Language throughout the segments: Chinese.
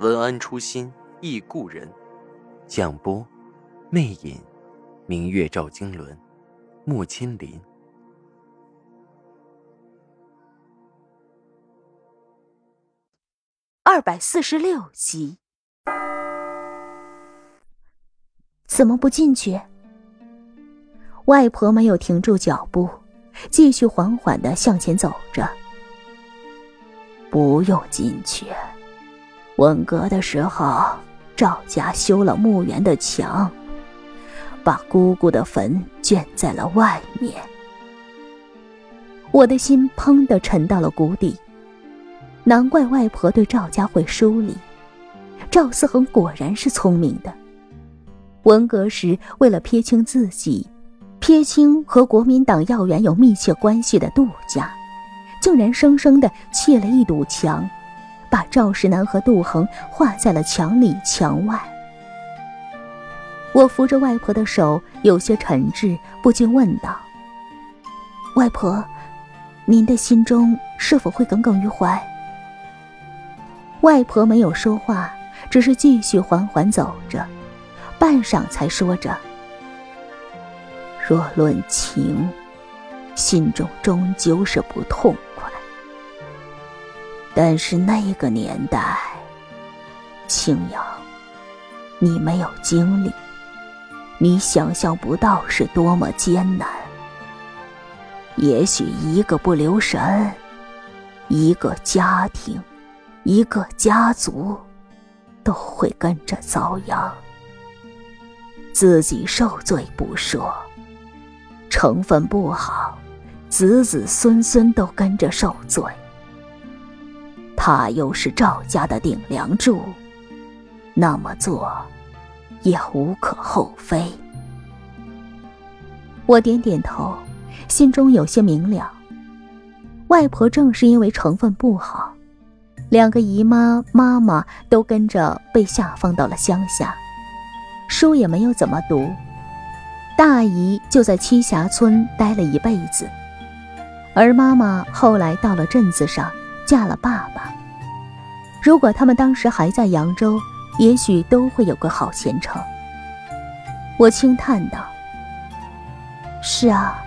文安初心忆故人，蒋波，魅影，明月照经纶，木千林。二百四十六集，怎么不进去？外婆没有停住脚步，继续缓缓的向前走着。不用进去。文革的时候，赵家修了墓园的墙，把姑姑的坟圈在了外面。我的心砰的沉到了谷底。难怪外婆对赵家会疏离。赵思恒果然是聪明的。文革时，为了撇清自己，撇清和国民党要员有密切关系的杜家，竟然生生的砌了一堵墙。把赵世南和杜恒画在了墙里墙外。我扶着外婆的手，有些沉滞，不禁问道：“外婆，您的心中是否会耿耿于怀？”外婆没有说话，只是继续缓缓走着，半晌才说着：“若论情，心中终究是不痛。”但是那个年代，青阳，你没有经历，你想象不到是多么艰难。也许一个不留神，一个家庭，一个家族，都会跟着遭殃。自己受罪不说，成分不好，子子孙孙都跟着受罪。他又是赵家的顶梁柱，那么做也无可厚非。我点点头，心中有些明了。外婆正是因为成分不好，两个姨妈、妈妈都跟着被下放到了乡下，书也没有怎么读。大姨就在栖霞村待了一辈子，而妈妈后来到了镇子上。嫁了爸爸。如果他们当时还在扬州，也许都会有个好前程。我轻叹道：“是啊，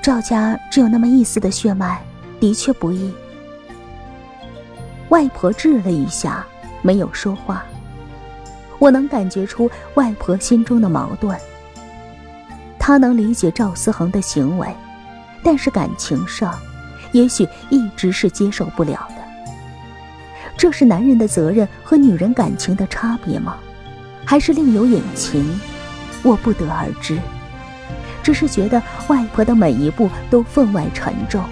赵家只有那么一丝的血脉，的确不易。”外婆滞了一下，没有说话。我能感觉出外婆心中的矛盾。她能理解赵思恒的行为，但是感情上……也许一直是接受不了，这是男人的责任和女人感情的差别吗？还是另有隐情？我不得而知，只是觉得外婆的每一步都分外沉重。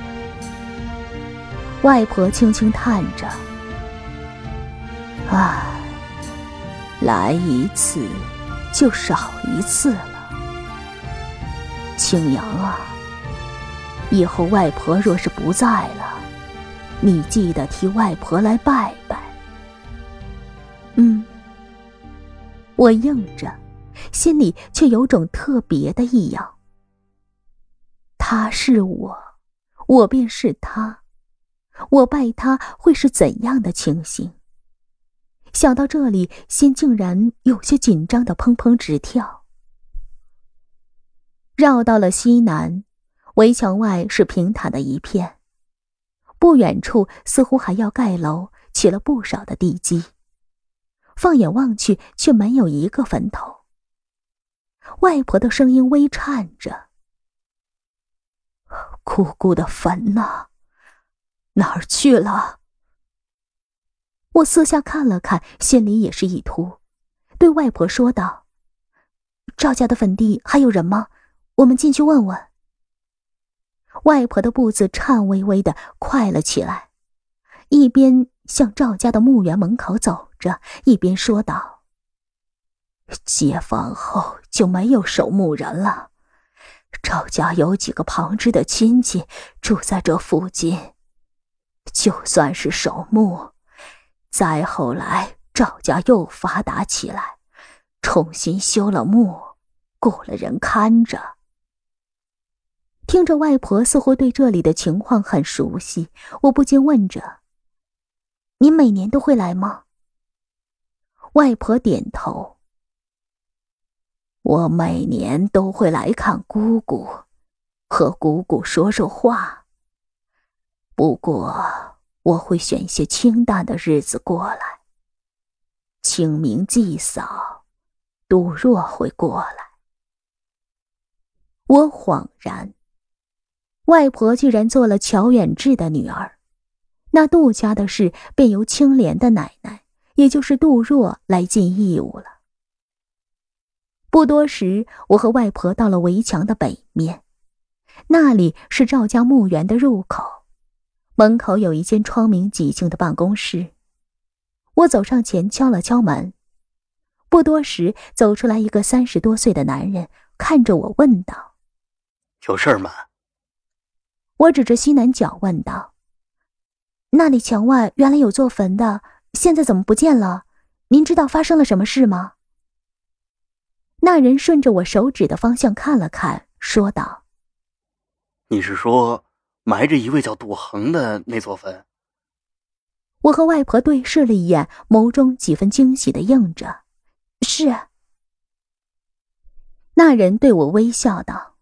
外婆轻轻叹着：“唉，来一次就少一次了，青阳啊。”以后外婆若是不在了，你记得替外婆来拜拜。嗯，我应着，心里却有种特别的异样。他是我，我便是他，我拜他会是怎样的情形？想到这里，心竟然有些紧张的砰砰直跳。绕到了西南。围墙外是平坦的一片，不远处似乎还要盖楼，起了不少的地基。放眼望去，却没有一个坟头。外婆的声音微颤着：“姑姑的坟呢？哪儿去了？”我四下看了看，心里也是一突，对外婆说道：“赵家的坟地还有人吗？我们进去问问。”外婆的步子颤巍巍的快了起来，一边向赵家的墓园门口走着。一边说道：“解放后就没有守墓人了。赵家有几个旁支的亲戚住在这附近，就算是守墓。再后来，赵家又发达起来，重新修了墓，雇了人看着。”听着，外婆似乎对这里的情况很熟悉，我不禁问着：“你每年都会来吗？”外婆点头：“我每年都会来看姑姑，和姑姑说说话。不过，我会选些清淡的日子过来。清明祭扫，杜若会过来。”我恍然。外婆居然做了乔远志的女儿，那杜家的事便由青莲的奶奶，也就是杜若来尽义务了。不多时，我和外婆到了围墙的北面，那里是赵家墓园的入口，门口有一间窗明几净的办公室。我走上前敲了敲门，不多时，走出来一个三十多岁的男人，看着我问道：“有事吗？”我指着西南角问道：“那里墙外原来有座坟的，现在怎么不见了？您知道发生了什么事吗？”那人顺着我手指的方向看了看，说道：“你是说埋着一位叫杜恒的那座坟？”我和外婆对视了一眼，眸中几分惊喜的应着：“是。”那人对我微笑道：“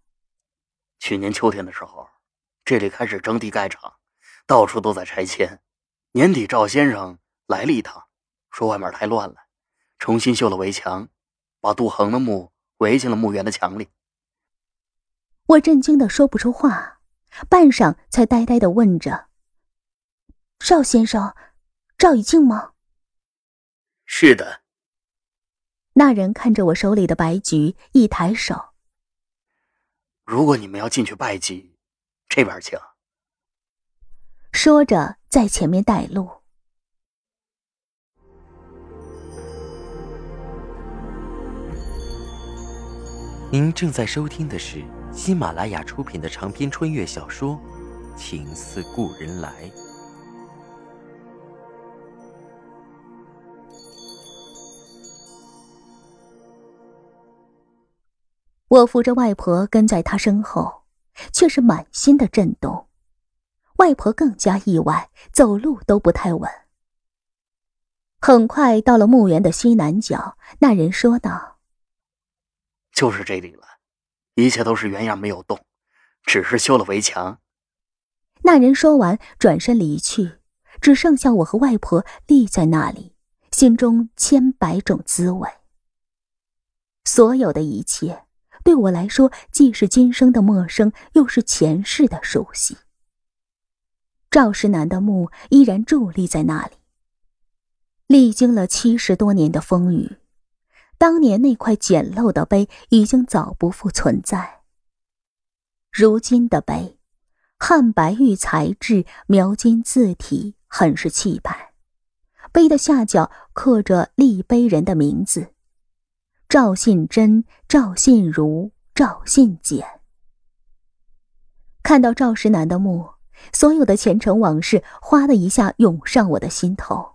去年秋天的时候。”这里开始征地盖厂，到处都在拆迁。年底赵先生来了一趟，说外面太乱了，重新修了围墙，把杜恒的墓围进了墓园的墙里。我震惊的说不出话，半晌才呆呆的问着：“赵先生，赵以静吗？”“是的。”那人看着我手里的白菊，一抬手：“如果你们要进去拜祭。”这边请。说着，在前面带路。您正在收听的是喜马拉雅出品的长篇穿越小说《情似故人来》。我扶着外婆跟在她身后。却是满心的震动，外婆更加意外，走路都不太稳。很快到了墓园的西南角，那人说道：“就是这里了，一切都是原样，没有动，只是修了围墙。”那人说完，转身离去，只剩下我和外婆立在那里，心中千百种滋味。所有的一切。对我来说，既是今生的陌生，又是前世的熟悉。赵石南的墓依然伫立在那里，历经了七十多年的风雨，当年那块简陋的碑已经早不复存在。如今的碑，汉白玉材质，描金字体，很是气派。碑的下角刻着立碑人的名字。赵信真、赵信如、赵信简。看到赵石南的墓，所有的前尘往事哗的一下涌上我的心头。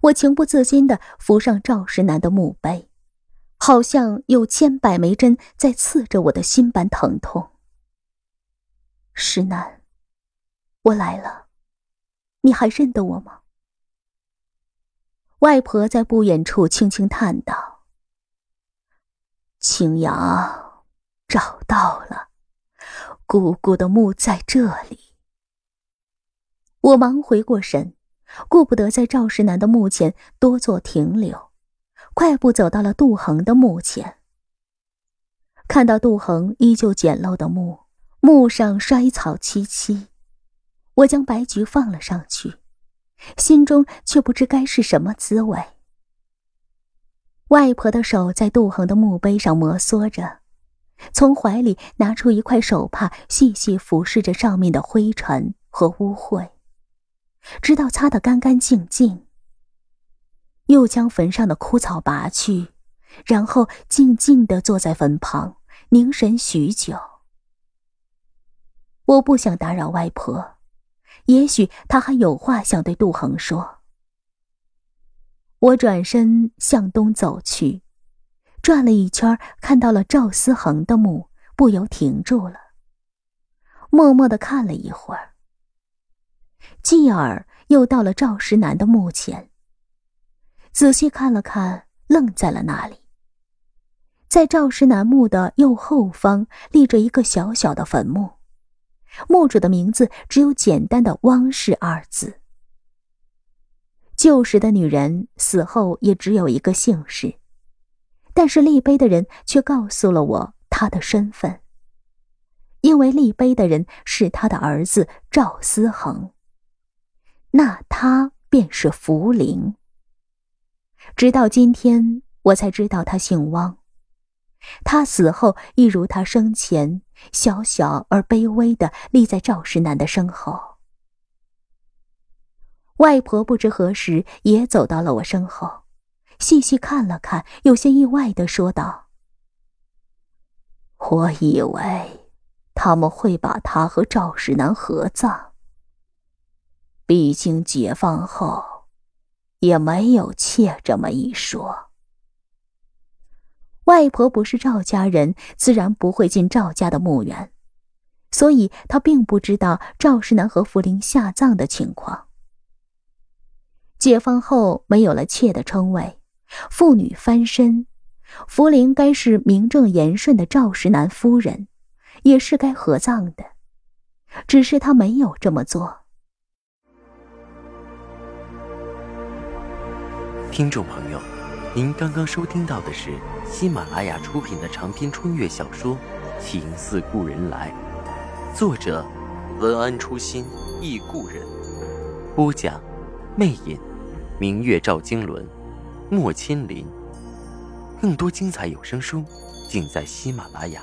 我情不自禁的扶上赵石南的墓碑，好像有千百枚针在刺着我的心般疼痛。石南，我来了，你还认得我吗？外婆在不远处轻轻叹道。青阳，找到了，姑姑的墓在这里。我忙回过神，顾不得在赵石南的墓前多做停留，快步走到了杜恒的墓前。看到杜恒依旧简陋的墓，墓上衰草萋萋，我将白菊放了上去，心中却不知该是什么滋味。外婆的手在杜恒的墓碑上摩挲着，从怀里拿出一块手帕，细细俯视着上面的灰尘和污秽，直到擦得干干净净。又将坟上的枯草拔去，然后静静地坐在坟旁，凝神许久。我不想打扰外婆，也许她还有话想对杜恒说。我转身向东走去，转了一圈，看到了赵思恒的墓，不由停住了，默默的看了一会儿，继而又到了赵石南的墓前。仔细看了看，愣在了那里。在赵石南墓的右后方立着一个小小的坟墓，墓主的名字只有简单的“汪氏”二字。旧时的女人死后也只有一个姓氏，但是立碑的人却告诉了我她的身份，因为立碑的人是他的儿子赵思恒，那他便是福陵。直到今天，我才知道他姓汪。他死后，一如他生前，小小而卑微的立在赵石南的身后。外婆不知何时也走到了我身后，细细看了看，有些意外的说道：“我以为他们会把他和赵世南合葬，毕竟解放后也没有妾这么一说。外婆不是赵家人，自然不会进赵家的墓园，所以她并不知道赵世南和福陵下葬的情况。”解放后没有了妾的称谓，妇女翻身，福陵该是名正言顺的赵石南夫人，也是该合葬的，只是他没有这么做。听众朋友，您刚刚收听到的是喜马拉雅出品的长篇穿越小说《情似故人来》，作者文安初心忆故人，播讲魅影。明月照经纶，莫千林。更多精彩有声书，尽在喜马拉雅。